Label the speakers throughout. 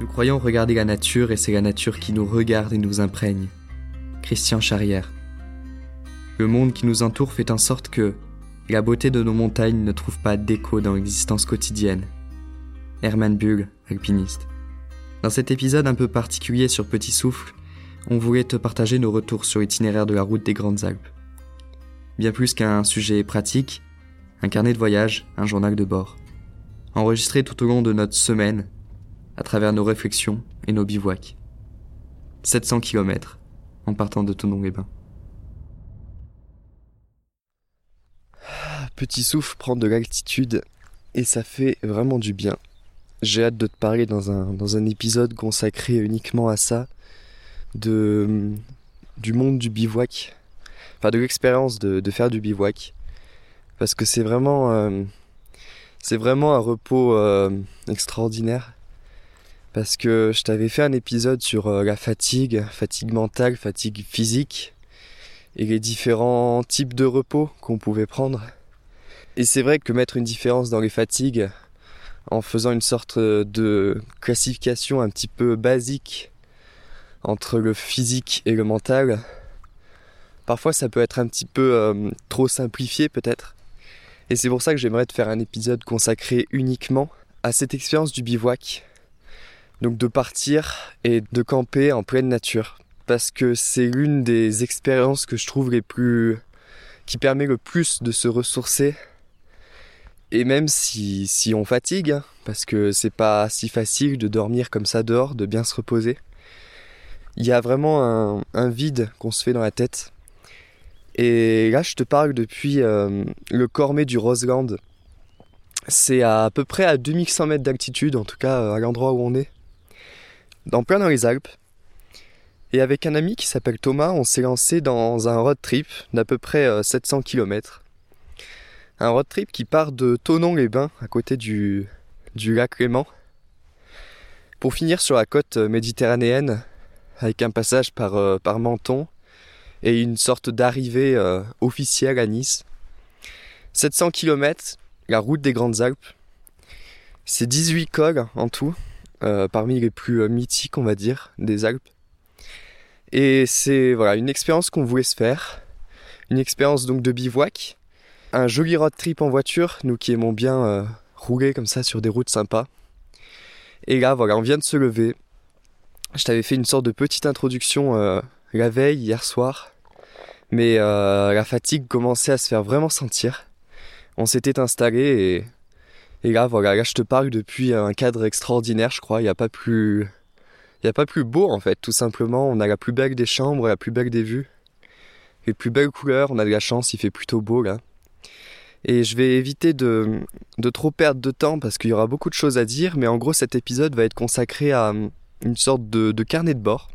Speaker 1: Nous croyons regarder la nature et c'est la nature qui nous regarde et nous imprègne. Christian Charrière. Le monde qui nous entoure fait en sorte que la beauté de nos montagnes ne trouve pas d'écho dans l'existence quotidienne. Herman Bull, alpiniste. Dans cet épisode un peu particulier sur Petit Souffle, on voulait te partager nos retours sur l'itinéraire de la route des Grandes Alpes. Bien plus qu'un sujet pratique, un carnet de voyage, un journal de bord. Enregistré tout au long de notre semaine, à travers nos réflexions et nos bivouacs. 700 km en partant de Tonon-les-Bains.
Speaker 2: Petit souffle prend de l'altitude et ça fait vraiment du bien. J'ai hâte de te parler dans un, dans un épisode consacré uniquement à ça, de, du monde du bivouac, enfin de l'expérience de, de, faire du bivouac, parce que c'est vraiment, euh, c'est vraiment un repos euh, extraordinaire. Parce que je t'avais fait un épisode sur euh, la fatigue, fatigue mentale, fatigue physique, et les différents types de repos qu'on pouvait prendre. Et c'est vrai que mettre une différence dans les fatigues, en faisant une sorte de classification un petit peu basique entre le physique et le mental, parfois ça peut être un petit peu euh, trop simplifié peut-être. Et c'est pour ça que j'aimerais te faire un épisode consacré uniquement à cette expérience du bivouac. Donc de partir et de camper en pleine nature. Parce que c'est l'une des expériences que je trouve les plus... qui permet le plus de se ressourcer. Et même si, si on fatigue, hein, parce que c'est pas si facile de dormir comme ça dehors, de bien se reposer il y a vraiment un, vide qu'on se fait dans la tête. Et là, je te parle depuis euh, le Cormet du Roseland. C'est à, peu près à 2100 mètres d'altitude, en tout cas à l'endroit où on est. En plein dans les Alpes. Et avec un ami qui s'appelle Thomas, on s'est lancé dans un road trip d'à peu près 700 km. Un road trip qui part de Tonon-les-Bains, à côté du, du lac Léman, pour finir sur la côte méditerranéenne, avec un passage par, euh, par Menton et une sorte d'arrivée euh, officielle à Nice. 700 km, la route des Grandes Alpes. C'est 18 cols en tout, euh, parmi les plus mythiques, on va dire, des Alpes. Et c'est voilà une expérience qu'on voulait se faire, une expérience donc de bivouac, un joli road trip en voiture, nous qui aimons bien rouler comme ça sur des routes sympas. Et là voilà, on vient de se lever, je t'avais fait une sorte de petite introduction euh, la veille, hier soir, mais euh, la fatigue commençait à se faire vraiment sentir. On s'était installé et, et là voilà, là je te parle depuis un cadre extraordinaire, je crois. Il n'y a pas plus, il a pas plus beau en fait, tout simplement. On a la plus belle des chambres, la plus belle des vues, les plus belles couleurs. On a de la chance, il fait plutôt beau là. Et je vais éviter de, de trop perdre de temps parce qu'il y aura beaucoup de choses à dire, mais en gros cet épisode va être consacré à une sorte de, carnet de bord,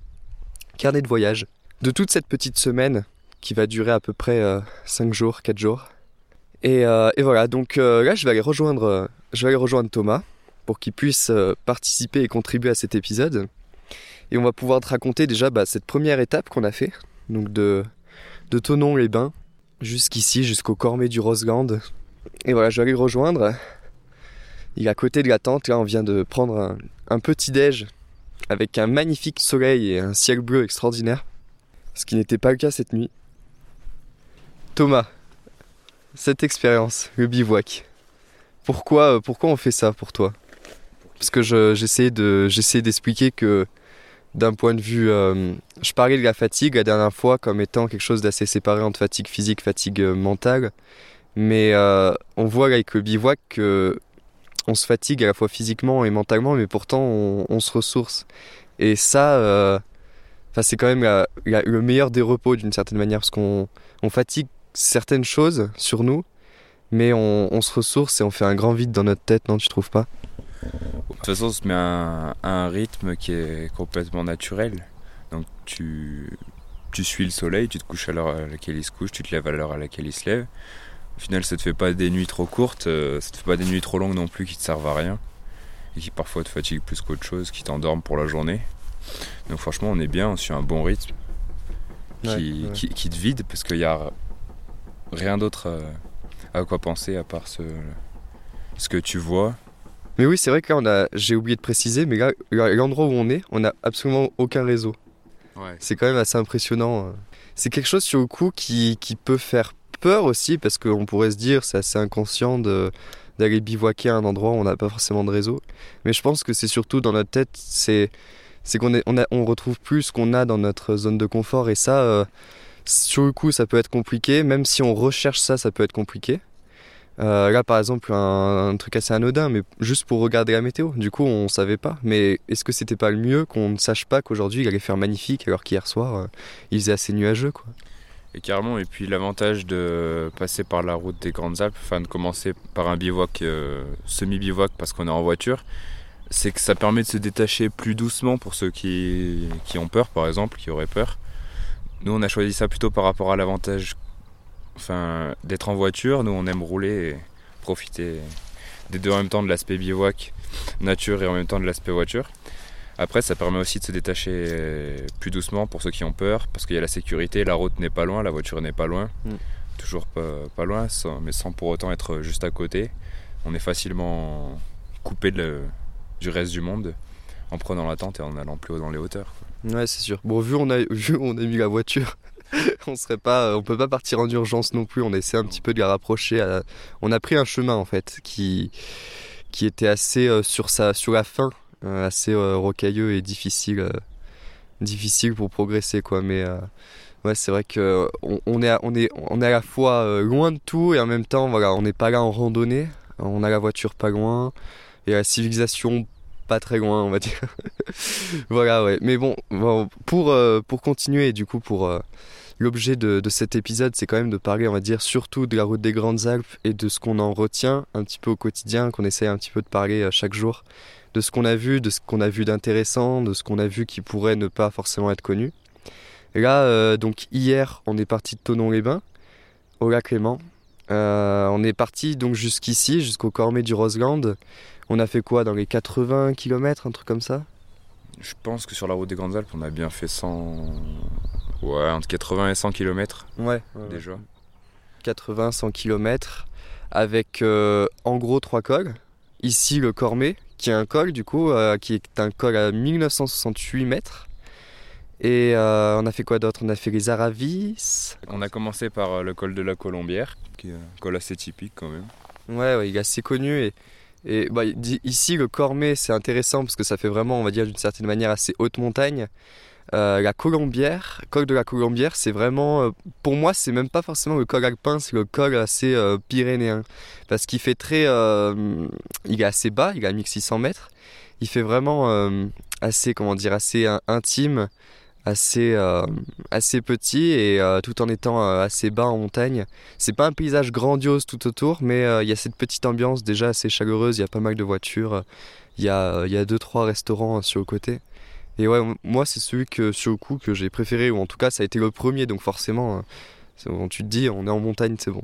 Speaker 2: carnet de voyage, de toute cette petite semaine qui va durer à peu près 5 euh, jours, 4 jours. Et, euh, et voilà, donc euh, là je vais aller rejoindre, je vais aller rejoindre Thomas pour qu'il puisse participer et contribuer à cet épisode. Et on va pouvoir te raconter déjà bah, cette première étape qu'on a fait, donc de, de Tonon-les-Bains jusqu'ici, jusqu'au Cormet du Roseland. Et voilà, je vais aller le rejoindre. Il est à côté de la tente, là on vient de prendre un, un petit déj avec un magnifique soleil et un ciel bleu extraordinaire, ce qui n'était pas le cas cette nuit. Thomas, cette expérience, le bivouac, pourquoi, euh, pourquoi on fait ça pour toi? Parce que j'essaie de, d'expliquer que d'un point de vue, euh, je parlais de la fatigue la dernière fois comme étant quelque chose d'assez séparé entre fatigue physique, fatigue euh, mentale, mais on voit avec le bivouac que on se fatigue à la fois physiquement et mentalement, mais pourtant on, se ressource. Et ça, c'est quand même le meilleur des repos d'une certaine manière, parce qu'on fatigue certaines choses sur nous, mais on, se ressource et on fait un grand vide dans notre tête, non, tu trouves pas?
Speaker 3: De toute façon, on se met à un, rythme qui est complètement naturel. Donc tu, tu suis le soleil, tu te couches à l'heure à laquelle il se couche, tu te lèves à l'heure à laquelle il se lève. Au final, ça te fait pas des nuits trop courtes, euh, ça te fait pas des nuits trop longues non plus qui te servent à rien et qui parfois te fatiguent plus qu'autre chose, qui t'endorment pour la journée. Donc franchement, on est bien sur un bon rythme qui, Qui, te vide parce qu'il n'y a rien d'autre à, quoi penser à part ce, ce que tu vois,
Speaker 2: Mais oui, c'est vrai que là, on a, j'ai oublié de préciser, mais là, l'endroit où on est, on n'a absolument aucun réseau.
Speaker 3: Ouais.
Speaker 2: C'est quand même assez impressionnant. euh. C'est quelque chose sur le coup qui, qui peut faire peur aussi, parce qu'on pourrait se dire c'est assez inconscient de, d'aller bivouaquer à un endroit où on n'a pas forcément de réseau. Mais je pense que c'est surtout dans notre tête, c'est, c'est qu'on est, on, a, on retrouve plus ce qu'on a dans notre zone de confort, et ça, euh, sur le coup, ça peut être compliqué. Même si on recherche ça, ça peut être compliqué. Euh, là, par exemple, un, truc assez anodin, mais juste pour regarder la météo. Du coup, on savait pas. Mais est-ce que c'était pas le mieux qu'on ne sache pas qu'aujourd'hui il allait faire magnifique alors qu'hier soir euh, il faisait assez nuageux, quoi?
Speaker 3: Et carrément, et puis l'avantage de passer par la route des Grandes Alpes, enfin de commencer par un bivouac, euh, semi-bivouac parce qu'on est en voiture, c'est que ça permet de se détacher plus doucement pour ceux qui, qui ont peur, par exemple, qui auraient peur. Nous, on a choisi ça plutôt par rapport à l'avantage enfin, d'être en voiture. Nous, on aime rouler et profiter des deux en même temps de l'aspect bivouac, nature et en même temps de l'aspect voiture. Après, ça permet aussi de se détacher euh, plus doucement pour ceux qui ont peur, parce qu'il y a la sécurité, la route n'est pas loin, la voiture n'est pas loin,
Speaker 2: Mm.
Speaker 3: toujours pas, pas loin, sans- mais sans pour autant être juste à côté. On est facilement coupé de le- du reste du monde en prenant la tente et en allant plus haut dans les hauteurs.
Speaker 2: Ouais, c'est sûr. Bon, vu on a, vu on a mis la voiture, on serait pas, on peut pas partir en urgence non plus. On essaie un petit peu de la rapprocher. à- On a pris un chemin en fait qui, qui était assez euh, sur sa, sur la fin, euh, assez euh, rocailleux et difficile, difficile pour progresser quoi. Mais ouais, c'est vrai que on, on est, à, on est, on est à la fois loin de tout et en même temps, voilà, on n'est pas là en randonnée. On a la voiture pas loin et la civilisation pas très loin, on va dire. voilà, ouais. Mais bon, pour, euh, pour continuer, du coup, pour euh, l'objet de, de cet épisode, c'est quand même de parler, on va dire, surtout de la route des Grandes Alpes et de ce qu'on en retient un petit peu au quotidien, qu'on essaye un petit peu de parler euh, chaque jour, de ce qu'on a vu, de ce qu'on a vu d'intéressant, de ce qu'on a vu qui pourrait ne pas forcément être connu. Là, euh, donc hier, on est parti de Tonon-les-Bains, au lac Léman. On est parti donc jusqu'ici, jusqu'au Cormet du Roseland. On a fait quoi dans les 80 km, un truc comme ça?
Speaker 3: Je pense que sur la route des Grandes Alpes, on a bien fait 100. Ouais, entre 80 et 100 km
Speaker 2: Ouais,
Speaker 3: déjà.
Speaker 2: 80, 100 km avec euh, en gros trois cols. Ici le Cormet, qui est un col du coup, euh, qui est un col à 1968 mètres. Et euh, on a fait quoi d'autre? On a fait les Aravis.
Speaker 3: On a commencé par le col de la Colombière, qui est un col assez typique quand même.
Speaker 2: Ouais, ouais, il est assez connu. Et, et bah, ici le Cormet, c'est intéressant parce que ça fait vraiment, on va dire d'une certaine manière, assez haute montagne. Euh, la Colombière, col de la Colombière, c'est vraiment, euh, pour moi, c'est même pas forcément le col alpin, c'est le col assez euh, pyrénéen. Parce qu'il fait très. il est assez bas, il est à 1600 mètres. Il fait vraiment assez, comment dire, assez intime, assez, euh, assez petit et euh, tout en étant euh, assez bas en montagne. C'est pas un paysage grandiose tout autour, mais il y a cette petite ambiance déjà assez chaleureuse, il y a pas mal de voitures, il y a, y a deux, trois restaurants sur le côté. Et ouais, moi c'est celui que sur le coup que j'ai préféré, ou en tout cas ça a été le premier, donc forcément, c'est bon, tu te dis on est en montagne, c'est bon.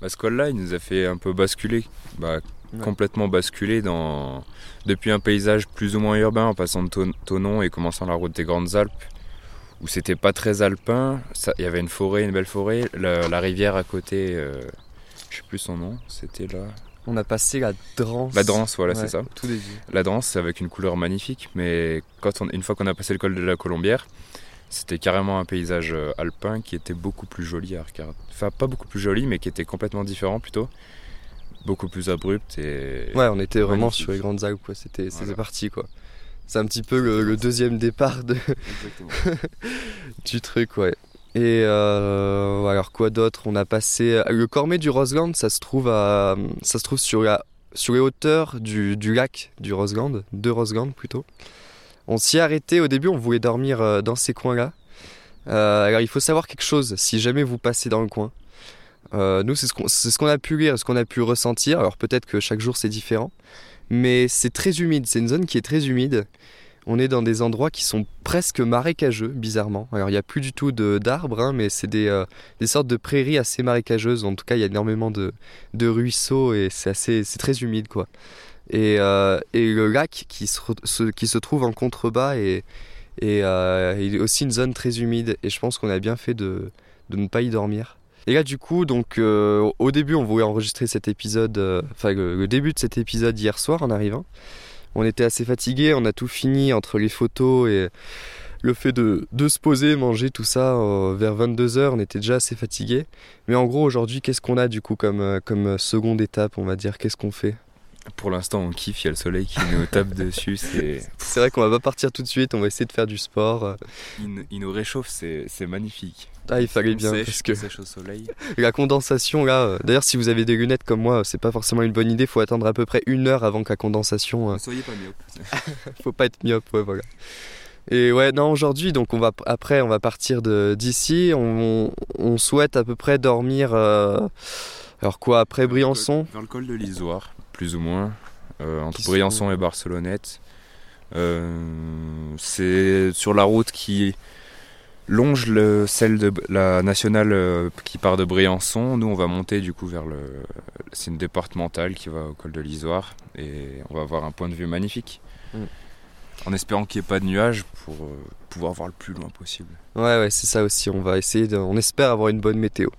Speaker 3: Bah, ce col-là, il nous a fait un peu basculer, bah,
Speaker 2: Ouais.
Speaker 3: complètement basculer dans... depuis un paysage plus ou moins urbain en passant de Ton- Tonon et commençant la route des Grandes Alpes, où c'était pas très alpin, il y avait une forêt, une belle forêt, la, la rivière à côté, euh, je sais plus son nom, c'était là.
Speaker 2: On a passé la Drance.
Speaker 3: La Drance, voilà,
Speaker 2: Ouais,
Speaker 3: c'est ça.
Speaker 2: Tout début.
Speaker 3: La Drance, c'est avec une couleur magnifique, mais quand on, une fois qu'on a passé le col de la Colombière, c'était carrément un paysage euh, alpin qui était beaucoup plus joli à regarder. Enfin, pas beaucoup plus joli, mais qui était complètement différent plutôt. Beaucoup plus abrupt et.
Speaker 2: Ouais, on était vraiment
Speaker 3: Magnifique.
Speaker 2: sur les grandes Alpes, quoi. C'était, c'était
Speaker 3: Voilà.
Speaker 2: parti, quoi. C'est un petit peu le, le deuxième départ de, du truc, ouais. Et euh, alors quoi d'autre? On a passé le Cormet du Roseland, ça se trouve à, ça se trouve sur la, sur les hauteurs du, du lac du Roseland, de Roseland plutôt. On s'y est arrêté au début, on voulait dormir euh, dans ces coins-là. Euh, alors il faut savoir quelque chose, si jamais vous passez dans le coin. Euh, nous, c'est ce qu'on c'est ce qu'on a pu lire, ce qu'on a pu ressentir. Alors peut-être que chaque jour c'est différent, mais c'est très humide. C'est une zone qui est très humide. On est dans des endroits qui sont presque marécageux, bizarrement. Alors il n'y a plus du tout d'arbres, hein, mais c'est des, euh, des sortes de prairies assez marécageuses. En tout cas, il y a énormément de, ruisseaux et c'est très humide, quoi. Et, euh, le lac qui se, trouve en contrebas euh, est aussi une zone très humide. Et je pense qu'on a bien fait de ne pas y dormir. Et là, du coup, donc, euh, au début, on voulait enregistrer cet épisode, euh, enfin, le, début de cet épisode hier soir en arrivant. On était assez fatigués, on a tout fini entre les photos et le fait de, de se poser, manger, tout ça, euh, vers 22h, on était déjà assez fatigués. Mais en gros, aujourd'hui, qu'est-ce qu'on a du coup comme, comme seconde étape, on va dire? Qu'est-ce qu'on fait?
Speaker 3: Pour l'instant, on kiffe, il y a le soleil qui nous tape dessus. C'est
Speaker 2: vrai qu'on va pas partir tout de suite, on va essayer de faire du sport.
Speaker 3: Il, nous réchauffe, c'est magnifique.
Speaker 2: Ah, il fallait bien.
Speaker 3: parce que sèche au soleil.
Speaker 2: La condensation, là, euh, d'ailleurs, si vous avez des lunettes comme moi, c'est pas forcément une bonne idée. Faut attendre à peu près une heure avant que la condensation.
Speaker 3: Euh, soyez pas myope.
Speaker 2: Faut pas être myope, ouais, voilà. Et ouais, non, aujourd'hui, donc on va après, on va partir d'ici. On, on, souhaite à peu près dormir. Euh, alors quoi, après Briançon?
Speaker 3: Vers le col de l'Isoire plus ou moins, euh, entre Briançon et Barcelonnette. C'est sur la route qui longe le, celle de la nationale euh, qui part de Briançon. Nous, on va monter du coup vers le. C'est une départementale qui va au col de l'Isoire et on va avoir un point de vue magnifique. Mm. En espérant qu'il n'y ait pas de nuages pour pouvoir voir le plus loin possible.
Speaker 2: Ouais, ouais, c'est ça aussi. On va essayer, de, on espère avoir une bonne météo.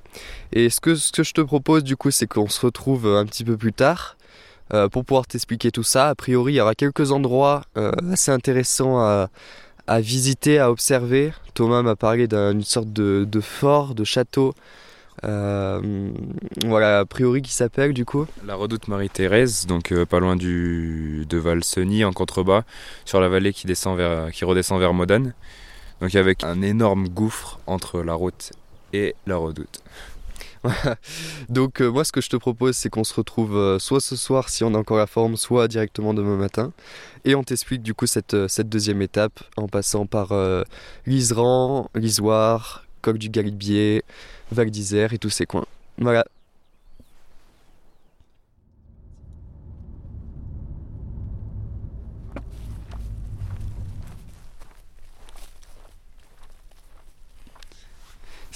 Speaker 2: Et ce que, ce que je te propose du coup, c'est qu'on se retrouve un petit peu plus tard euh, pour pouvoir t'expliquer tout ça. A priori, il y aura quelques endroits euh, assez intéressants à, visiter, à observer. Thomas m'a parlé d'une sorte de, fort, de château. Euh, voilà, a priori qui s'appelle du coup
Speaker 3: La redoute Marie-Thérèse, donc pas loin du, de Valseny en contrebas, sur la vallée qui, descend vers, qui redescend vers Modane. Donc avec un énorme gouffre entre la route et la redoute.
Speaker 2: Donc euh, moi ce que je te propose c'est qu'on se retrouve euh, soit ce soir si on a encore la forme, soit directement demain matin. Et on t'explique du coup cette, euh, deuxième étape en passant par Liseran, Lisoire, Coq du Galibier, Val d'Isère et tous ces coins. Voilà,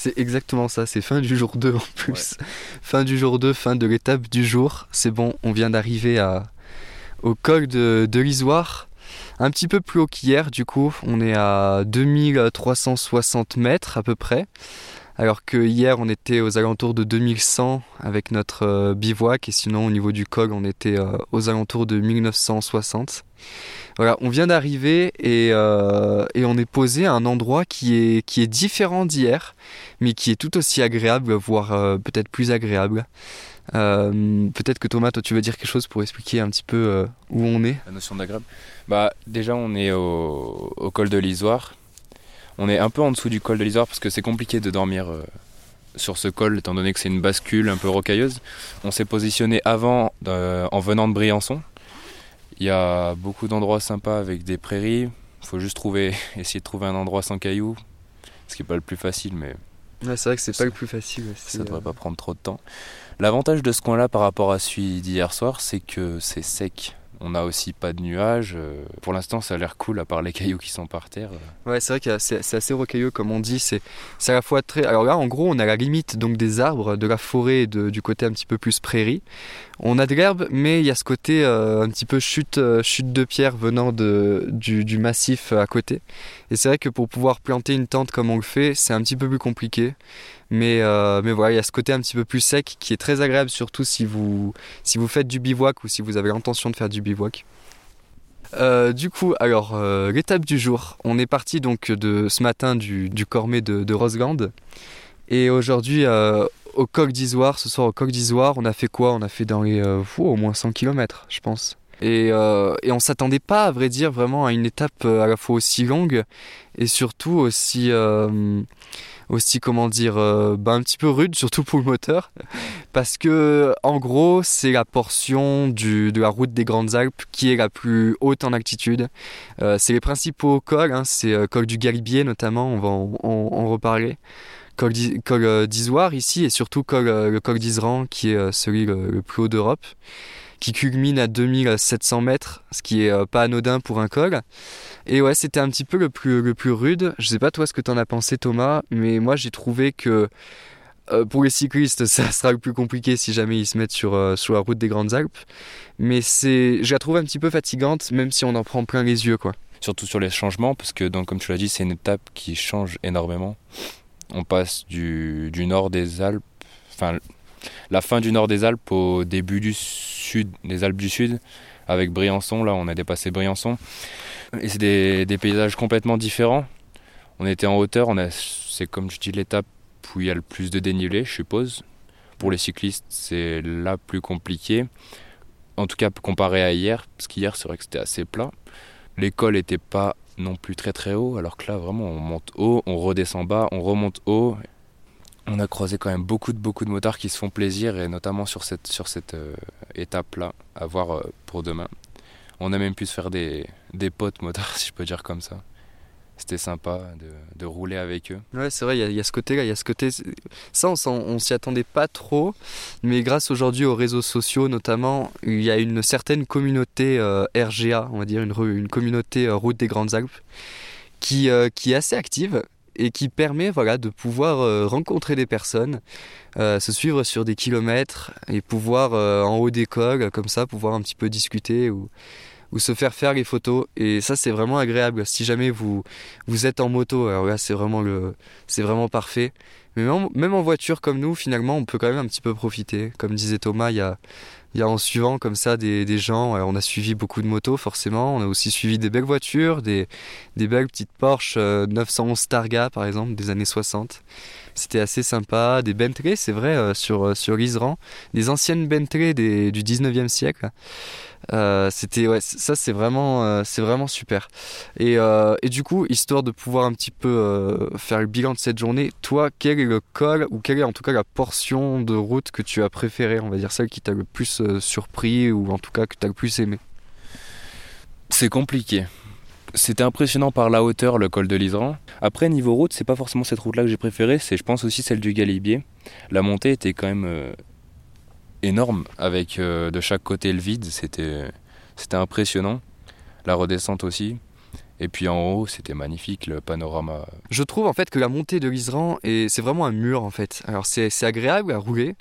Speaker 2: C'est exactement ça, c'est fin du jour 2 en plus. Fin du jour 2, fin de l'étape du jour. C'est bon, on vient d'arriver à, au col de, de l'Isoire. Un petit peu plus haut qu'hier, du coup, on est à 2360 mètres à peu près. Alors que hier on était aux alentours de 2100 avec notre euh, bivouac et sinon au niveau du col on était euh, aux alentours de 1960. Voilà, on vient d'arriver euh, et, on est posé à un endroit qui est, différent d'hier, mais qui est tout aussi agréable, voire peut-être plus agréable. Peut-être que Thomas, toi, tu veux dire quelque chose pour expliquer un petit peu où on est?
Speaker 3: La notion d'agréable Bah, déjà, on est au, au col de l'Isoire. On est un peu en dessous du col de l'Isoire parce que c'est compliqué de dormir sur ce col, étant donné que c'est une bascule un peu rocailleuse. On s'est positionné avant, en venant de Briançon, il y a beaucoup d'endroits sympas avec des prairies. Il faut juste trouver, essayer de trouver un endroit sans cailloux, ce qui n'est pas le plus facile, mais.
Speaker 2: c'est vrai que c'est pas le plus facile.
Speaker 3: Ça devrait euh. pas prendre trop de temps. L'avantage de ce coin-là par rapport à celui d'hier soir, c'est que c'est sec. On n'a aussi pas de nuages. Euh, pour l'instant, ça a l'air cool, à part les cailloux qui sont par terre.
Speaker 2: Ouais, c'est vrai que c'est assez rocailleux, comme on dit. C'est à la fois très. Alors là, en gros, on a la limite donc des arbres, de la forêt du côté un petit peu plus prairie. On a de l'herbe, mais il y a ce côté euh, un petit peu chute, euh, chute de pierre venant de, du, massif à côté. Et c'est vrai que pour pouvoir planter une tente comme on le fait, c'est un petit peu plus compliqué. Mais, euh, mais voilà, il y a ce côté un petit peu plus sec qui est très agréable, surtout si vous, si vous faites du bivouac ou si vous avez l'intention de faire du bivouac. du coup, alors l'étape du jour, on est parti donc de ce matin du, Cormet de, de Roseland et aujourd'hui au coq d'Isoire, ce soir au coq d'Isoire, on a fait quoi? On a fait dans les euh, au moins 100 km, je pense. Et, euh, et on s'attendait pas, à vrai dire, vraiment à une étape euh, à la fois aussi longue et surtout aussi, aussi comment dire, bah, un petit peu rude, surtout pour le moteur, parce que en gros, c'est la portion du, de la route des Grandes Alpes qui est la plus haute en altitude. c'est les principaux cols, hein, c'est col du Galibier notamment, on va en, reparler. Col euh, d'Isoire ici et surtout euh, le col d'Isran qui est euh, celui le, plus haut d'Europe qui culmine à 2700 mètres, ce qui est pas anodin pour un col. Et ouais, c'était un petit peu le plus, le plus rude. Je sais pas toi ce que t'en as pensé Thomas, mais moi j'ai trouvé que pour les cyclistes, ça sera le plus compliqué si jamais ils se mettent sur, sur la route des Grandes Alpes. Mais c'est, je la trouve un petit peu fatigante, même si on en prend plein les yeux, quoi.
Speaker 3: Surtout sur les changements, parce que donc, comme tu l'as dit, c'est une étape qui change énormément. On passe du, nord des Alpes enfin, la fin du nord des Alpes au début du sud, des Alpes du Sud, avec Briançon. Là, on a dépassé Briançon. Et c'est des, paysages complètement différents. On était en hauteur, on a, c'est comme je dis l'étape où il y a le plus de dénivelé, je suppose. Pour les cyclistes, c'est là plus compliqué. En tout cas, comparé à hier, parce qu'hier, c'est vrai que c'était assez plat. L'école n'était pas non plus très très haut, alors que là, vraiment, on monte haut, on redescend bas, on remonte haut. On a croisé quand même beaucoup de, beaucoup de motards qui se font plaisir, et notamment sur cette, sur cette euh, étape-là, à voir euh, pour demain. On a même pu se faire des, des potes motards, si je peux dire comme ça c'était sympa de, rouler avec eux.
Speaker 2: Ouais, c'est vrai, il y, a ce côté-là, il y a ce côté. Ça, on, s'y attendait pas trop, mais grâce aujourd'hui aux réseaux sociaux notamment, il y a une certaine communauté euh, RGA, on va dire, une, communauté Route des Grandes Alpes, qui, qui est assez active et qui permet voilà, de pouvoir rencontrer des personnes, se suivre sur des kilomètres et pouvoir en haut d'école, comme ça, pouvoir un petit peu discuter ou se faire faire les photos. Et ça, c'est vraiment agréable. Si jamais vous, vous êtes en moto, alors là, c'est vraiment, vraiment parfait. Mais même, en voiture comme nous, finalement, on peut quand même un petit peu profiter. Comme disait Thomas, il y a, il y a en suivant comme ça des, des gens. on a suivi beaucoup de motos, forcément. On a aussi suivi des belles voitures, des, des belles petites Porsche 911 euh, Targa, par exemple, des années 60. C'était assez sympa. Des Bentley, c'est vrai, euh, sur, euh, sur l'Isran. Des anciennes Bentley des, du 19e siècle. C'était ouais, ça c'est vraiment vraiment super. Et, et, du coup, histoire de pouvoir un petit peu faire le bilan de cette journée, toi, quel est le col ou quelle est en tout cas la portion de route que tu as préférée, on va dire celle qui t'a le plus surpris ou en tout cas que tu as le plus aimé
Speaker 3: C'est compliqué. C'était impressionnant par la hauteur, le col de l'Isran. Après, niveau route, c'est pas forcément cette route-là que j'ai préférée, c'est je pense aussi celle du Galibier. La montée était quand même énorme avec euh, de chaque côté le vide, c'était c'était impressionnant. La redescente aussi. Et puis en haut, c'était magnifique le panorama.
Speaker 2: Je trouve en fait que la montée de l'Isran, c'est vraiment un mur en fait. Alors c'est agréable à rouler,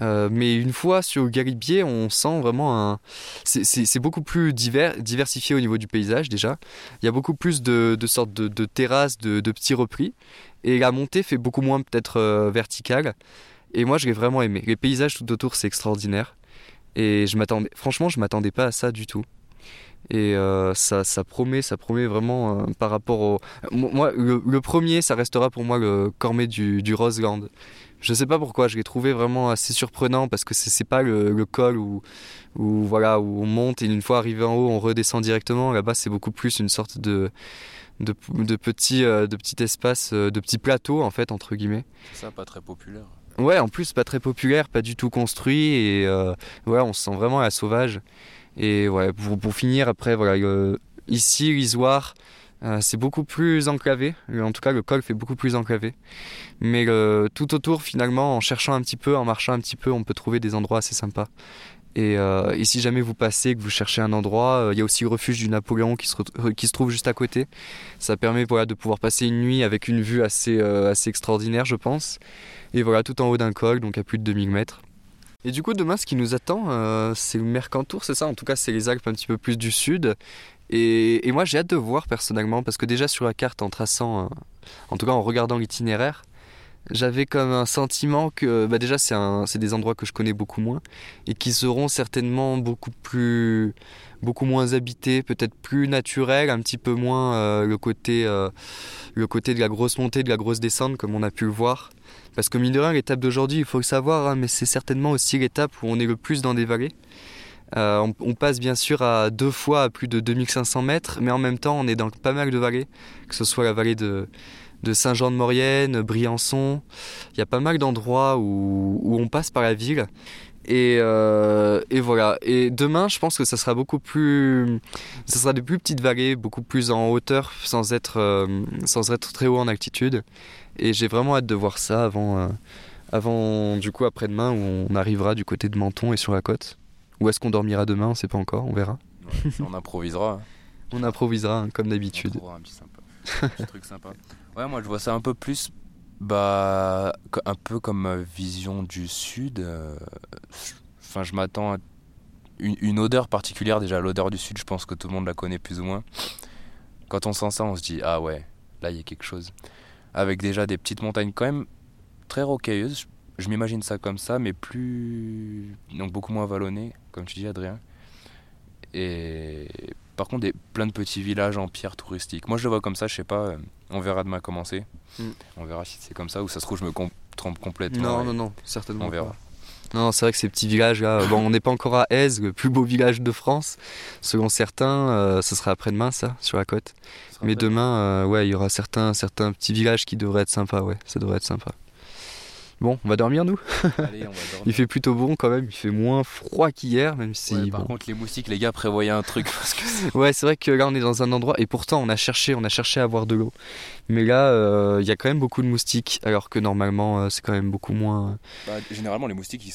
Speaker 2: euh, mais une fois sur Garibier, on sent vraiment un. C'est beaucoup plus divers, diversifié au niveau du paysage déjà. Il y a beaucoup plus de, sortes de, terrasses, de, petits replis. Et la montée fait beaucoup moins peut-être euh, verticale. Et moi, je l'ai vraiment aimé. Les paysages tout autour, c'est extraordinaire. Et je m'attendais, franchement, je m'attendais pas à ça du tout. Et euh, ça, promet, ça promet vraiment par rapport au. Moi, le, premier, ça restera pour moi le Cormet du, du Roseland. Je sais pas pourquoi, je l'ai trouvé vraiment assez surprenant parce que c'est pas le, col où, où, voilà, où on monte et une fois arrivé en haut, on redescend directement. Là-bas, c'est beaucoup plus une sorte de, de, de, petits, euh, de petit espace, de petits plateaux en fait, entre guillemets.
Speaker 3: C'est ça, pas très populaire.
Speaker 2: Ouais, en plus pas très populaire, pas du tout construit et euh, on se sent vraiment à la sauvage. Et ouais, pour, pour finir après voilà, euh, ici l'Isoire, euh, c'est beaucoup plus enclavé. En tout cas, le col fait beaucoup plus enclavé. Mais tout autour, finalement, en cherchant un petit peu, en marchant un petit peu, on peut trouver des endroits assez sympas. Et, et si jamais vous passez, que vous cherchez un endroit, il y a aussi le refuge du Napoléon qui se, trouve juste à côté. Ça permet de pouvoir passer une nuit avec une vue assez, assez extraordinaire, je pense. Et voilà, tout en haut d'un col, donc à plus de 2000 mètres. Et du coup, demain, ce qui nous attend, euh, c'est le Mercantour, c'est ça? En tout cas, c'est les Alpes un petit peu plus du sud. Et, moi, j'ai hâte de voir personnellement, parce que déjà sur la carte, en traçant, euh, en tout cas en regardant l'itinéraire, j'avais comme un sentiment que bah déjà c'est des endroits que je connais beaucoup moins et qui seront certainement beaucoup plus beaucoup moins habités, peut-être plus naturels, un petit peu moins euh, le côté le côté de la grosse montée, de la grosse descente comme on a pu le voir. Parce que mine de rien, l'étape d'aujourd'hui, il faut le savoir, hein, mais c'est certainement aussi l'étape où on est le plus dans des vallées. Euh, on, passe bien sûr à deux fois à plus de 2500 mètres, mais en même temps, on est dans pas mal de vallées, que ce soit la vallée de, de Saint-Jean-de-Maurienne, Briançon. Il y a pas mal d'endroits où, on passe par la ville. Et, euh, et, voilà. Et demain, je pense que ça sera beaucoup plus. Ça sera des plus petites vallées, beaucoup plus en hauteur, sans être, euh, sans être très haut en altitude. Et j'ai vraiment hâte de voir ça avant, avant du coup après-demain où on arrivera du côté de Menton et sur la côte. Où est-ce qu'on dormira demain On sait pas encore, on verra.
Speaker 3: on improvisera.
Speaker 2: on improvisera hein, comme d'habitude.
Speaker 3: un petit, sympa. truc sympa. Ouais, moi je vois ça un peu plus, bah, un peu comme euh, vision du sud. Euh, enfin, je m'attends à une, une, odeur particulière. Déjà, l'odeur du sud, je pense que tout le monde la connaît plus ou moins. Quand on sent ça, on se dit ah ouais, là il y a quelque chose avec déjà des petites montagnes quand même très rocailleuses. je m'imagine ça comme ça, mais plus. Donc beaucoup moins vallonné, comme tu dis, Adrien. Et par contre, des, plein de petits villages en pierre touristique. Moi, je le vois comme ça, je sais pas. euh, On verra demain comment c'est.
Speaker 2: Mm.
Speaker 3: On verra si c'est comme ça ou ça se trouve, je me com- trompe complètement.
Speaker 2: Non, non, non, certainement
Speaker 3: On verra.
Speaker 2: pas. Non, c'est vrai que ces petits villages là, bon, on n'est pas encore à Aise, le plus beau village de France. Selon certains, euh, ce sera après-demain, ça, sur la côte. Mais demain, euh, ouais, il y aura certains, certains petits villages qui devraient être sympas, ouais, ça devrait être sympa. Bon, on va dormir nous.
Speaker 3: Allez, on va dormir.
Speaker 2: Il fait plutôt bon quand même, il fait moins froid qu'hier, même si.
Speaker 3: Ouais, par
Speaker 2: bon.
Speaker 3: contre, les moustiques, les gars, prévoyaient un truc parce que
Speaker 2: Ouais, c'est vrai que là on est dans un endroit et pourtant on a cherché, on a cherché à avoir de l'eau. Mais là, euh, il y a quand même beaucoup de moustiques, alors que normalement euh, c'est quand même beaucoup moins.
Speaker 3: Bah, généralement, les moustiques, ils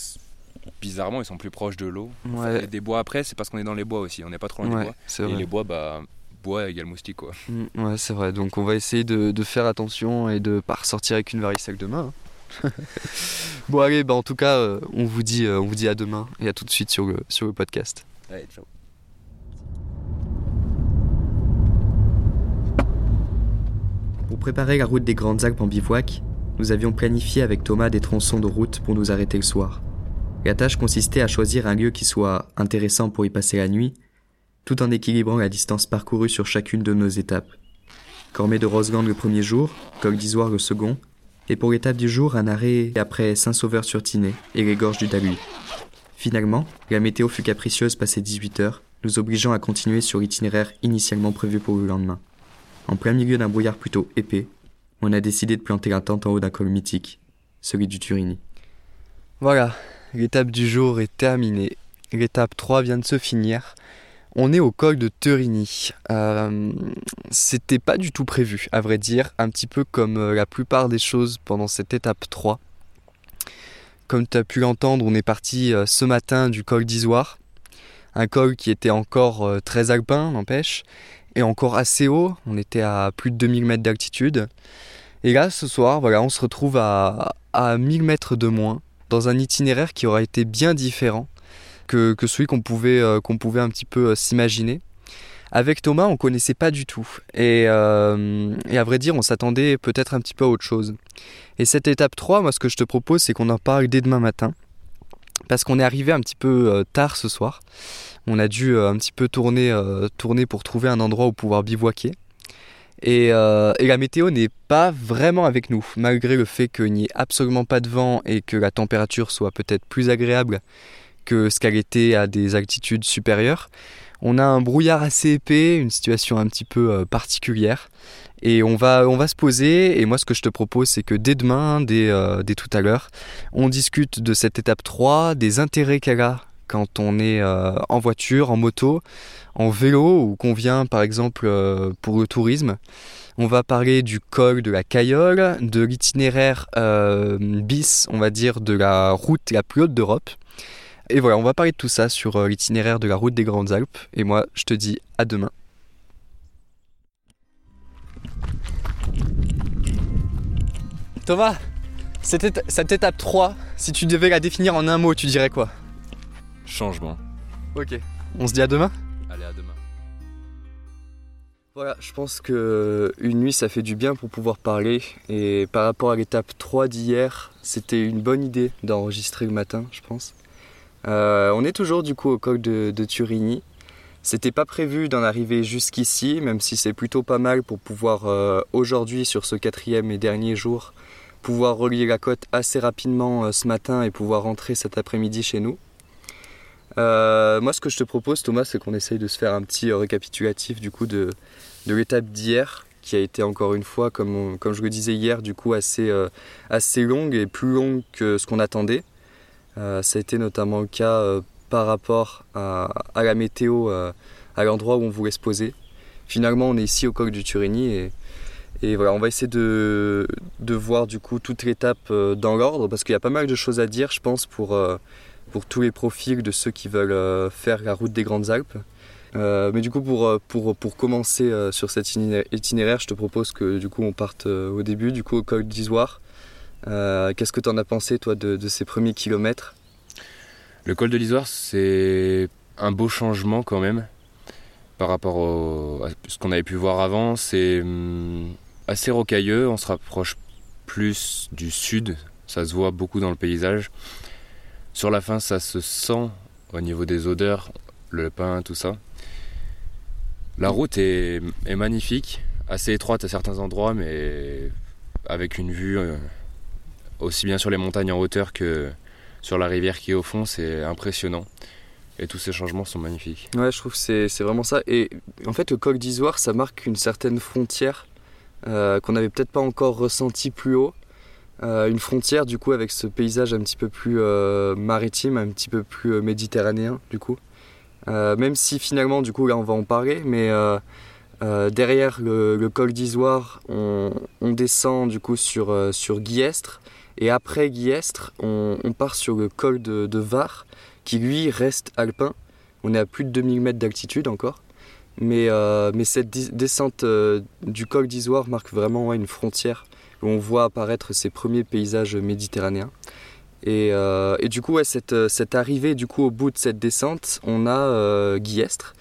Speaker 3: bizarrement, ils sont plus proches de l'eau.
Speaker 2: Ouais,
Speaker 3: des bois après, c'est parce qu'on est dans les bois aussi. On n'est pas trop loin des
Speaker 2: ouais,
Speaker 3: bois.
Speaker 2: c'est
Speaker 3: Et les bois, bah, bois égale moustique, quoi.
Speaker 2: Mm, Ouais, c'est vrai. Donc on va essayer de, de faire attention et de pas ressortir avec une varicelle demain. hein. bon allez, bah en tout cas, euh, on vous dit, euh, on vous dit à demain et à tout de suite sur le sur le podcast.
Speaker 3: Allez, ciao.
Speaker 1: Pour préparer la route des Grandes Alpes en bivouac, nous avions planifié avec Thomas des tronçons de route pour nous arrêter le soir. La tâche consistait à choisir un lieu qui soit intéressant pour y passer la nuit, tout en équilibrant la distance parcourue sur chacune de nos étapes. Cormet de Roseland le premier jour, Col d'Isoire le second, et pour l'étape du jour, un arrêt après Saint-Sauveur-sur-Tinée et les gorges du Daluy. Finalement, la météo fut capricieuse passé 18 heures, nous obligeant à continuer sur l'itinéraire initialement prévu pour le lendemain. En plein milieu d'un brouillard plutôt épais, on a décidé de planter la tente en haut d'un col mythique, celui du Turini.
Speaker 2: Voilà, l'étape du jour est terminée. L'étape 3 vient de se finir. On est au col de Terini. Euh, C'était pas du tout prévu, à vrai dire, un petit peu comme euh, la plupart des choses pendant cette étape 3. Comme tu as pu l'entendre, on est parti euh, ce matin du col d'Isoire. Un col qui était encore très alpin, n'empêche, et encore assez haut. On était à plus de 2000 mètres d'altitude. Et là, ce soir, on se retrouve à, à 1000 mètres de moins dans un itinéraire qui aura été bien différent que, celui qu'on pouvait, euh, pouvait un petit peu euh, s'imaginer. Avec Thomas, on connaissait pas du tout. Et, euh, et à vrai dire, on s'attendait peut-être un petit peu à autre chose. Et cette étape 3, moi, ce que je te propose, c'est qu'on en parle dès demain matin. Parce qu'on est arrivé un petit peu tard ce soir. On a dû un petit peu tourner, tourner pour trouver un endroit où pouvoir bivouaquer. Et la météo n'est pas vraiment avec nous, malgré le fait qu'il n'y ait absolument pas de vent et que la température soit peut-être plus agréable que ce qu'elle était à des altitudes supérieures. On a un brouillard assez épais, une situation un petit peu euh, particulière. Et on va, on va se poser, et moi ce que je te propose c'est que dès demain, dès, euh, dès tout à l'heure, on discute de cette étape 3, des intérêts qu'elle a quand on est euh, en voiture, en moto, en vélo ou qu'on vient par exemple pour le tourisme. On va parler du col de la Cayolle, de l'itinéraire bis, on va dire, de la route la plus haute d'Europe. Et voilà, on va parler de tout ça sur euh, l'itinéraire de la route des Grandes Alpes. Et moi, je te dis à demain. Thomas, cette, cette étape 3, si tu devais la définir en un mot, tu dirais quoi?
Speaker 3: Changement.
Speaker 2: Ok. On se dit à demain?
Speaker 3: Allez, à demain.
Speaker 2: Voilà, je pense que une nuit ça fait du bien pour pouvoir parler et par rapport à l'étape 3 d'hier, c'était une bonne idée d'enregistrer le matin, je pense. Euh, on est toujours du coup au col de, de Turini. C'était pas prévu d'en arriver jusqu'ici, même si c'est plutôt pas mal pour pouvoir euh, aujourd'hui sur ce quatrième et dernier jour pouvoir relier la côte assez rapidement euh, ce matin et pouvoir rentrer cet après-midi chez nous. Moi, ce que je te propose, Thomas, c'est qu'on essaye de se faire un petit récapitulatif du coup de, l'étape d'hier, qui a été encore une fois, comme, je le disais hier, du coup assez, assez longue et plus longue que ce qu'on attendait. Euh, ça a été notamment le cas euh, par rapport à, la météo, euh, à l'endroit où on voulait se poser. Finalement, on est ici au col du Turini et, voilà, on va essayer de, voir du coup toute l'étape dans l'ordre parce qu'il y a pas mal de choses à dire, je pense, pour, tous les profils de ceux qui veulent faire la route des Grandes Alpes. Mais du coup, pour, commencer sur cet itinéraire- je te propose que du coup on parte au début, du coup au col d'Isoire. Euh, Qu'est-ce que tu en as pensé toi de, ces premiers kilomètres?
Speaker 3: Le col de l'Isoire, c'est un beau changement quand même par rapport à ce qu'on avait pu voir avant. C'est hum, assez rocailleux, on se rapproche plus du sud Ça se voit beaucoup dans le paysage. Sur la fin, ça se sent au niveau des odeurs, le pain, tout ça. La route est, est magnifique, assez étroite à certains endroits, mais avec une vue euh, aussi bien sur les montagnes en hauteur que sur la rivière qui est au fond, c'est impressionnant. Et tous ces changements sont magnifiques.
Speaker 2: Ouais, je trouve que c'est vraiment ça. Et en fait, le col d'Isoire, ça marque une certaine frontière euh, qu'on n'avait peut-être pas encore ressenti plus haut. Euh, une frontière, du coup, avec ce paysage un petit peu plus euh, maritime, un petit peu plus méditerranéen, du coup. Même si finalement, du coup, là, on va en parler, mais derrière le, le col d'Isoire, on, descend, du coup, sur, sur Guillestre. Et après Guillestre, on, part sur le col de, Var, qui lui reste alpin. On est à plus de 2000 mètres d'altitude encore. Mais, euh, mais cette descente euh, du col d'Isoire marque vraiment une frontière où on voit apparaître ces premiers paysages méditerranéens. Et, euh, et du coup, ouais, cette, cette arrivée du coup, au bout de cette descente, on a Guillestre.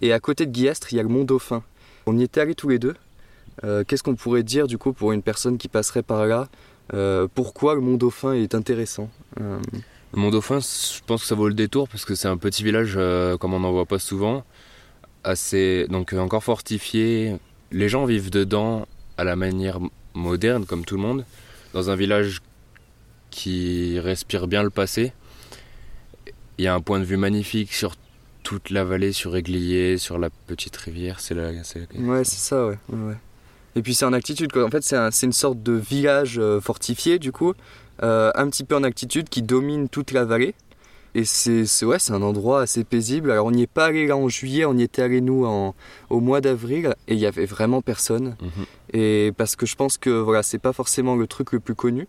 Speaker 2: Et à côté de Guillestre, il y a le Mont Dauphin. On y était allés tous les deux. Qu'est-ce qu'on pourrait dire du coup pour une personne qui passerait par là Pourquoi le Mont Dauphin est intéressant Euh,
Speaker 3: Le Mont Dauphin, je pense que ça vaut le détour parce que c'est un petit village euh, comme on n'en voit pas souvent, assez donc euh, encore fortifié. Les gens vivent dedans à la manière moderne, comme tout le monde, dans un village qui respire bien le passé. Il y a un point de vue magnifique sur toute la vallée, sur Aiglier, sur la petite rivière. C'est la,
Speaker 2: Ouais, c'est ça, ouais. Et puis c'est en altitude, quoi. En fait, c'est un- c'est une sorte de village euh, fortifié, du coup, euh, un petit peu en altitude, qui domine toute la vallée. Et c'est ouais, un endroit assez paisible. Alors, on n'y est pas allé là en juillet, on y était allé, nous, en, au mois d'avril, et il y avait vraiment personne.
Speaker 3: Mhm.
Speaker 2: Et parce que je pense que voilà, c'est pas forcément le truc le plus connu.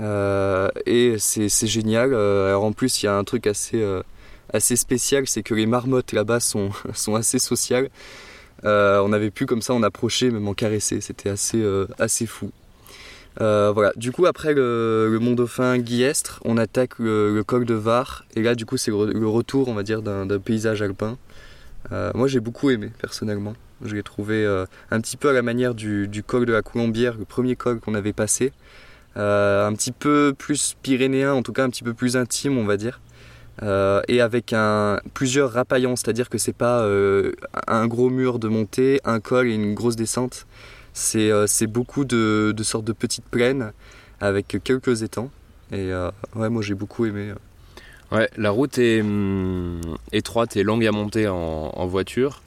Speaker 2: Euh, et c'est génial. Alors en plus, il y a un truc assez, euh, assez spécial, c'est que les marmottes là-bas sont, sont assez sociales. Euh, on avait pu comme ça en approcher, même en caresser. C'était assez, euh, assez fou. Euh, voilà. Du coup, après le, le Mont Dauphin Guillestre, on attaque le, le col de Var. Et là, du coup, c'est le, retour, on va dire, d'un paysage alpin. Moi, j'ai beaucoup aimé, personnellement. Je l'ai trouvé un petit peu à la manière du, du col de la Colombière, le premier col qu'on avait passé. Un petit peu plus pyrénéen, en tout cas un petit peu plus intime, on va dire. Euh, et avec un, plusieurs rapaillants, c'est-à-dire que c'est pas euh, un gros mur de montée, un col et une grosse descente. C'est euh, beaucoup de, de sortes de petites plaines avec quelques étangs. Et euh, ouais, moi j'ai beaucoup aimé.
Speaker 3: Ouais, la route est hum, étroite et longue à monter en voiture.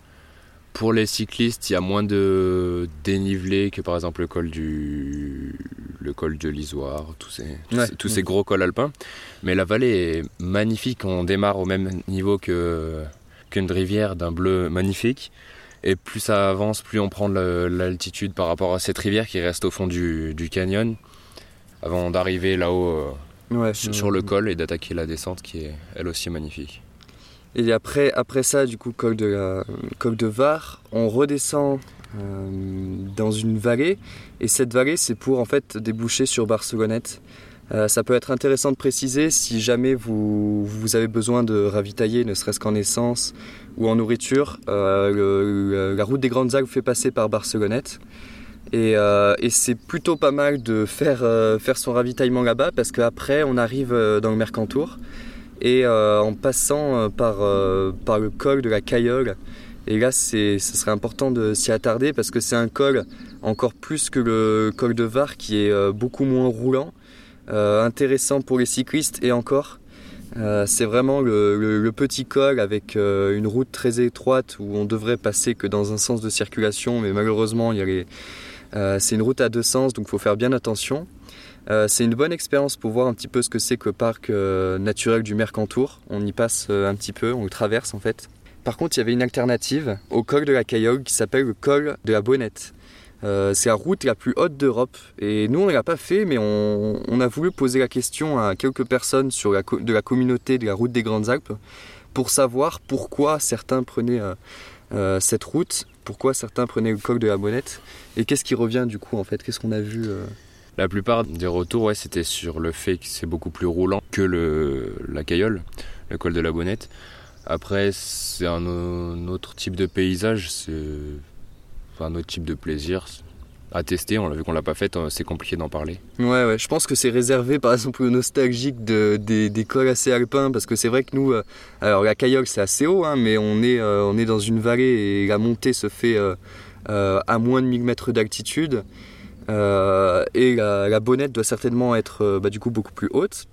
Speaker 3: Pour les cyclistes, il y a moins de dénivelé que par exemple le col du le col de l'Isoire, tous ces, tous,
Speaker 2: Ouais.
Speaker 3: ces, tous ces gros cols alpins. Mais la vallée est magnifique. On démarre au même niveau que qu'une rivière d'un bleu magnifique. Et plus ça avance, plus on prend de l'altitude par rapport à cette rivière qui reste au fond du, du canyon, avant d'arriver là-haut euh,
Speaker 2: Ouais,
Speaker 3: sur, sur le col et d'attaquer la descente qui est elle aussi magnifique.
Speaker 2: Et après, ça, du coup, col col de Var, on redescend euh, dans une vallée. Et cette vallée, c'est pour en fait déboucher sur Barcelonnette. Euh, ça peut être intéressant de préciser si jamais vous, avez besoin de ravitailler, ne serait-ce qu'en essence ou en nourriture. euh, la route des Grandes Alpes fait passer par Barcelonnette. Et, euh, c'est plutôt pas mal de faire, euh, son ravitaillement là-bas parce qu'après, on arrive euh, dans le Mercantour et euh, en passant euh, par, euh, par le col de la Cailleule. Et là, ce serait important de s'y attarder parce que c'est un col encore plus que le col de Var qui est beaucoup moins roulant, intéressant pour les cyclistes et encore. C'est vraiment le, petit col avec une route très étroite où on devrait passer que dans un sens de circulation, mais malheureusement, c'est une route à deux sens, donc il faut faire bien attention. Euh, c'est une bonne expérience pour voir un petit peu ce que c'est que le parc euh, naturel du Mercantour. On y passe euh, un petit peu, on le traverse en fait. Par contre, il y avait une alternative au col de la Cailleule qui s'appelle le col de la Bonnette. C'est la route la plus haute d'Europe. Et nous, on ne l'a pas fait, mais on, a voulu poser la question à quelques personnes sur de la communauté de la route des Grandes Alpes pour savoir pourquoi certains prenaient cette route, pourquoi certains prenaient le col de la Bonnette, et qu'est-ce qui revient du coup en fait, qu'est-ce qu'on a vu
Speaker 3: La plupart des retours, ouais, c'était sur le fait que c'est beaucoup plus roulant que le, la Cailleule, le col de la Bonnette. Après, c'est un, autre type de paysage, c'est un autre type de plaisir. à tester. On l'a vu qu'on l'a pas fait, c'est compliqué d'en parler.
Speaker 2: Ouais, ouais. Je pense que c'est réservé, par exemple, aux nostalgiques de, des, cols assez alpins, parce que c'est vrai que nous, alors la Cayolle c'est assez haut, hein, mais on est, on est dans une vallée et la montée se fait à moins de 1000 mètres d'altitude. Et la, bonnette doit certainement être bah, du coup beaucoup plus haute.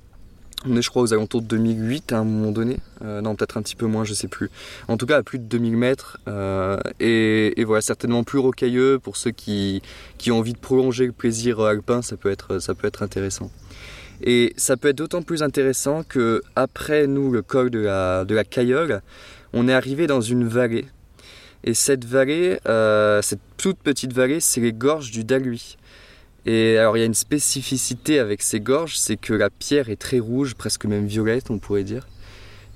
Speaker 2: On est, je crois, aux alentours de 2008 à un moment donné. Euh, non, peut-être un petit peu moins, je sais plus. En tout cas, à plus de 2000 mètres. Euh, et, voilà, certainement plus rocailleux pour ceux qui, ont envie de prolonger le plaisir alpin. Ça peut être, ça peut être intéressant. Et ça peut être d'autant plus intéressant que après nous, le col de la, de la Cailleule, on est arrivé dans une vallée. Et cette vallée, euh, cette toute petite vallée, c'est les gorges du Dalui. Et alors il y a une spécificité avec ces gorges, c'est que la pierre est très rouge, presque même violette on pourrait dire.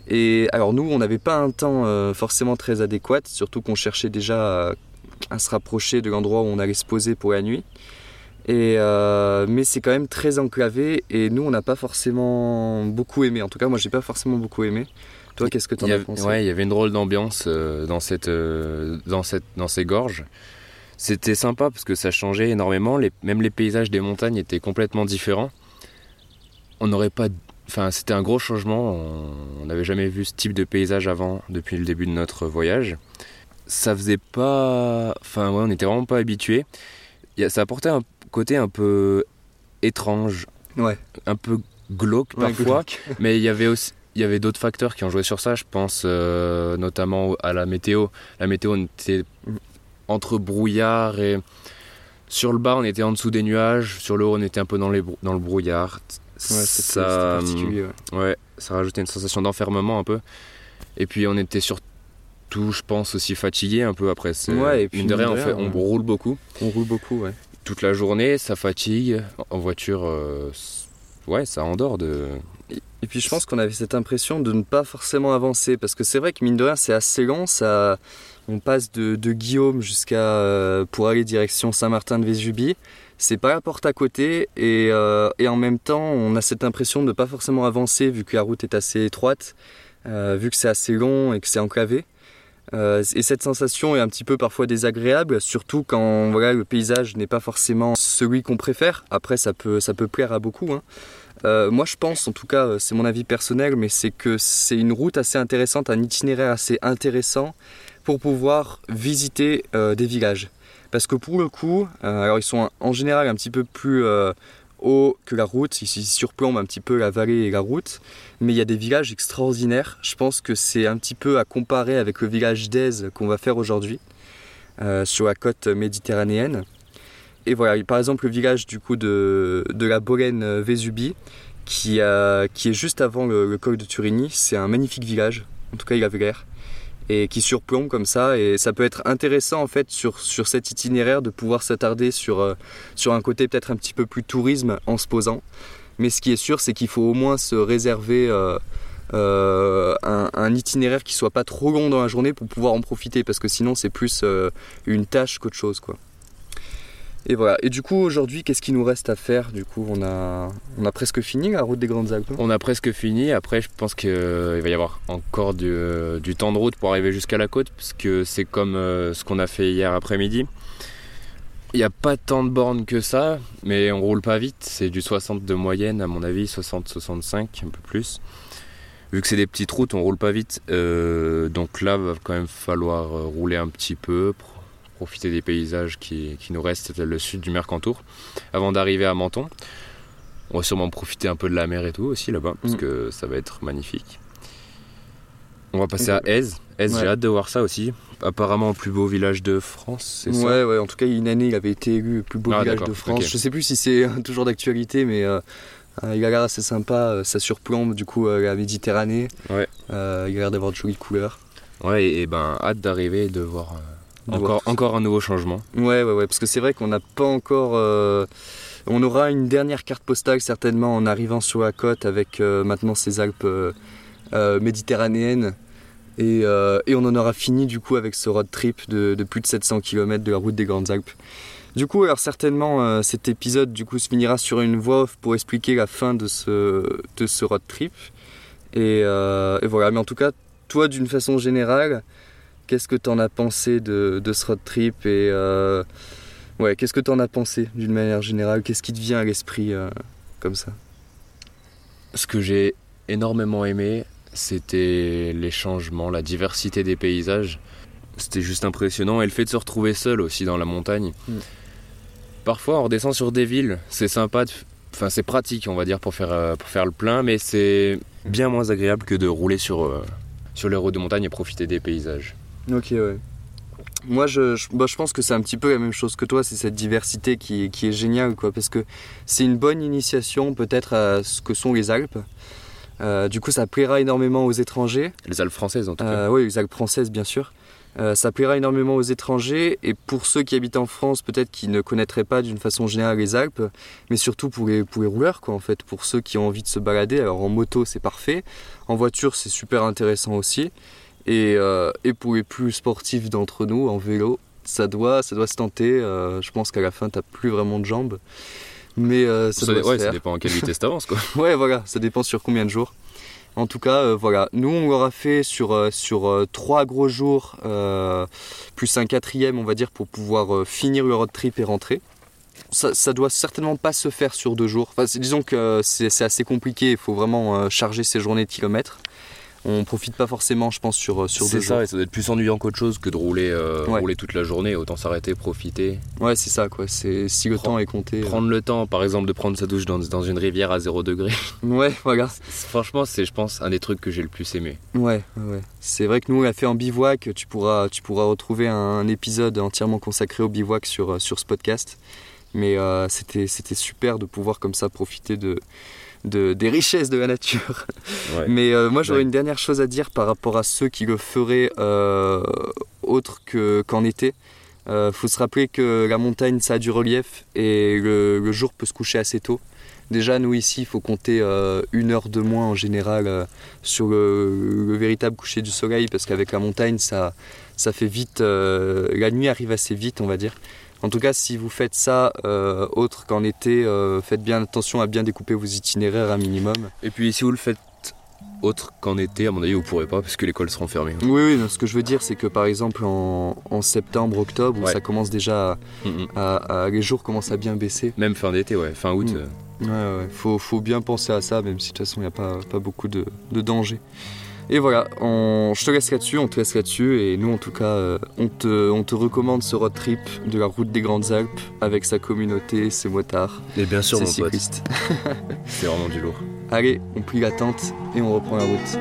Speaker 2: Et alors nous on n'avait pas un temps euh, forcément très adéquat, surtout qu'on cherchait déjà à, se rapprocher de l'endroit où on allait se poser pour la nuit. Et euh, mais c'est quand même très enclavé et nous on n'a pas forcément beaucoup aimé. En tout cas moi j'ai pas forcément beaucoup aimé. Toi qu'est-ce que tu en as pensé?
Speaker 3: Ouais il y avait une drôle d'ambiance euh, dans, cette, dans, cette, dans ces gorges. C'était sympa parce que ça changeait énormément. même les paysages des montagnes étaient complètement différents. On n'aurait pas. Enfin, c'était un gros changement. On n'avait jamais vu ce type de paysage avant depuis le début de notre voyage. Ça faisait pas. Enfin, ouais, on n'était vraiment pas habitué. Ça apportait un côté un peu étrange.
Speaker 2: Ouais.
Speaker 3: Un peu glauque parfois. mais il y avait aussi il y avait d'autres facteurs qui ont joué sur ça. Je pense euh, notamment à la météo. La météo n'était entre brouillard et. Sur le bas, on était en dessous des nuages. Sur le haut, on était un peu dans, les, dans le brouillard.
Speaker 2: Ouais, ça, particulier.
Speaker 3: Ouais. ça rajoutait une sensation d'enfermement un peu. Et puis, on était surtout, je pense, aussi fatigué un peu après.
Speaker 2: Ouais, et puis,
Speaker 3: de rien, fait, on roule beaucoup.
Speaker 2: On roule beaucoup, ouais.
Speaker 3: Toute la journée, ça fatigue. En voiture, euh, ouais, ça endort de.
Speaker 2: Et puis je pense qu'on avait cette impression de ne pas forcément avancer parce que c'est vrai que mine de rien c'est assez long, ça, on passe de, Guillaume jusqu'à euh, pour aller direction Saint-Martin de Vésubie. C'est pas la porte à côté euh, et, en même temps on a cette impression de ne pas forcément avancer vu que la route est assez étroite, euh, vu que c'est assez long et que c'est enclavé. et cette sensation est un petit peu parfois désagréable, surtout quand voilà, le paysage n'est pas forcément celui qu'on préfère. Après ça peut, ça peut plaire à beaucoup. Hein. moi je pense, en tout cas c'est mon avis personnel, mais c'est que c'est une route assez intéressante, un itinéraire assez intéressant pour pouvoir visiter euh, des villages. Parce que pour le coup, euh, alors ils sont en général un petit peu plus euh, hauts que la route, ils, surplombent un petit peu la vallée et la route, mais il y a des villages extraordinaires. Je pense que c'est un petit peu à comparer avec le village d'Aise qu'on va faire aujourd'hui, sur la côte méditerranéenne. Et voilà, par exemple le village du coup de, de la Bolène Vésubie, qui, qui est juste avant le, col de Turigny, c'est un magnifique village, en tout cas il avait l'air et qui surplombe comme ça. Et ça peut être intéressant en fait sur, sur cet itinéraire de pouvoir s'attarder sur, euh, sur un côté peut-être un petit peu plus tourisme en se posant. Mais ce qui est sûr, c'est qu'il faut au moins se réserver euh, euh, un, un, itinéraire qui soit pas trop long dans la journée pour pouvoir en profiter, parce que sinon c'est plus une tâche qu'autre chose, quoi. Et voilà. Et du coup, aujourd'hui, qu'est-ce qu'il nous reste à faire Du coup, on a, on a presque fini la route des Grandes Alpes.
Speaker 3: On a presque fini. Après, je pense qu'il va y avoir encore du, du, temps de route pour arriver jusqu'à la côte, parce que c'est comme euh, ce qu'on a fait hier après-midi. Il n'y a pas tant de bornes que ça, mais on roule pas vite. C'est du 60 de moyenne, à mon avis, 60-65, un peu plus. Vu que c'est des petites routes, on roule pas vite. Euh, donc là, va quand même falloir euh, rouler un petit peu, profiter des paysages qui, nous restent, le sud du Mercantour, avant d'arriver à Menton. On va sûrement profiter un peu de la mer et tout aussi là-bas, parce mm. que ça va être magnifique. On va passer à Aise. Aise, j'ai hâte de voir ça aussi. Apparemment, le plus beau village de France, c'est
Speaker 2: ça Ouais, ouais, en tout cas, une année, il avait été élu le plus beau ah, village de France. Je sais plus si c'est toujours d'actualité, mais euh, euh, il a l'air assez sympa. Euh, ça surplombe du coup la Méditerranée.
Speaker 3: Ouais.
Speaker 2: il a l'air d'avoir de jolies couleurs.
Speaker 3: Ouais, et, ben, hâte d'arriver et de voir encore, encore un nouveau changement.
Speaker 2: Ouais, ouais, ouais, parce que c'est vrai qu'on n'a pas encore. Euh, on aura une dernière carte postale certainement en arrivant sur la côte avec euh, maintenant ces Alpes euh, méditerranéennes. Et, et, on en aura fini du coup avec ce road trip de, de, plus de 700 km de la route des Grandes Alpes. Du coup, alors certainement cet épisode du coup se finira sur une voix off pour expliquer la fin de ce, de ce road trip. Et, et voilà, mais en tout cas, toi d'une façon générale, Qu'est-ce que tu en as pensé de, ce road trip et, euh, Ouais, qu'est-ce que tu en as pensé d'une manière générale? Qu'est-ce qui te vient à l'esprit euh, comme ça?
Speaker 3: Ce que j'ai énormément aimé, c'était les changements, la diversité des paysages. C'était juste impressionnant et le fait de se retrouver seul aussi dans la montagne.
Speaker 2: Mm.
Speaker 3: Parfois, on redescend sur des villes, c'est sympa, de- enfin c'est pratique, on va dire, pour faire, euh, pour faire le plein, mais c'est bien moins agréable que de rouler sur, euh, sur les routes de montagne et profiter des paysages.
Speaker 2: Ok, ouais. Moi, je, je, bah, je pense que c'est un petit peu la même chose que toi, c'est cette diversité qui, qui est géniale, quoi, parce que c'est une bonne initiation peut-être à ce que sont les Alpes. Euh, du coup, ça plaira énormément aux étrangers.
Speaker 3: Les Alpes françaises en tout cas.
Speaker 2: Euh, oui, les Alpes françaises, bien sûr. Euh, ça plaira énormément aux étrangers et pour ceux qui habitent en France, peut-être qui ne connaîtraient pas d'une façon générale les Alpes, mais surtout pour les, pour les rouleurs, quoi, en fait, pour ceux qui ont envie de se balader. Alors en moto, c'est parfait. En voiture, c'est super intéressant aussi. Et, euh, et pour les plus sportifs d'entre nous, en vélo, ça doit, ça doit se tenter. Euh, je pense qu'à la fin, t'as plus vraiment de jambes. Mais euh, ça,
Speaker 3: Ça,
Speaker 2: doit se
Speaker 3: ouais, ça dépend à quelle vitesse t'avances quoi.
Speaker 2: Ouais, voilà, ça dépend sur combien de jours. En tout cas, voilà, nous on l'aura fait sur, sur trois gros jours, plus un quatrième, on va dire, pour pouvoir finir le road trip et rentrer. Ça, ça doit certainement pas se faire sur deux jours. Enfin, disons que c'est assez compliqué, il faut vraiment charger ses journées de kilomètres. On profite pas forcément, je pense, sur, euh, sur
Speaker 3: C'est
Speaker 2: deux
Speaker 3: ça,
Speaker 2: jours.
Speaker 3: et ça doit être plus ennuyant qu'autre chose que de rouler, euh,
Speaker 2: Ouais.
Speaker 3: rouler toute la journée. Autant s'arrêter, profiter.
Speaker 2: Ouais, c'est ça, quoi. C'est si le temps est compté. euh.
Speaker 3: Prendre le temps, par exemple, de prendre sa douche dans, dans une rivière à 0 degré.
Speaker 2: Ouais, voilà.
Speaker 3: Franchement, c'est, je pense, un des trucs que j'ai le plus aimé.
Speaker 2: Ouais, ouais. C'est vrai que nous on l'a fait en bivouac. Tu pourras, tu pourras retrouver un, épisode entièrement consacré au bivouac sur, sur ce podcast. Mais euh, c'était, c'était super de pouvoir comme ça profiter de, de, des richesses de la nature.
Speaker 3: Ouais.
Speaker 2: Mais euh, moi j'aurais
Speaker 3: Ouais.
Speaker 2: une dernière chose à dire par rapport à ceux qui le feraient euh, autre que, qu'en été. Euh, faut se rappeler que la montagne ça a du relief et le, le jour peut se coucher assez tôt. Déjà nous ici il faut compter une heure de moins en général sur le, le véritable coucher du soleil parce qu'avec la montagne ça, ça fait vite, la nuit arrive assez vite on va dire. En tout cas si vous faites ça euh, autre qu'en été, euh, faites bien attention à bien découper vos itinéraires un minimum.
Speaker 3: Et puis, si vous le faites autre qu'en été, à mon avis, vous pourrez pas parce que l'école sera fermée.
Speaker 2: Oui, oui, non, ce que je veux dire, c'est que par exemple en, en septembre, octobre,
Speaker 3: Ouais.
Speaker 2: ça commence déjà à, à- à- les jours commencent à bien baisser.
Speaker 3: Même fin d'été, ouais, fin août.
Speaker 2: Mm.
Speaker 3: euh,
Speaker 2: Ouais, ouais, faut, faut bien penser à ça, même si de toute façon il n'y a pas, pas beaucoup de, de danger. Et voilà, on- je te laisse là-dessus, on te laisse là-dessus, et nous en tout cas, euh, on, te, on te recommande ce road trip de la route des Grandes Alpes avec sa communauté, ses motards,
Speaker 3: Et bien sûr,
Speaker 2: ses
Speaker 3: mon
Speaker 2: cyclistes.
Speaker 3: c'est vraiment du lourd.
Speaker 2: Allez, on plie la tente et on reprend la route.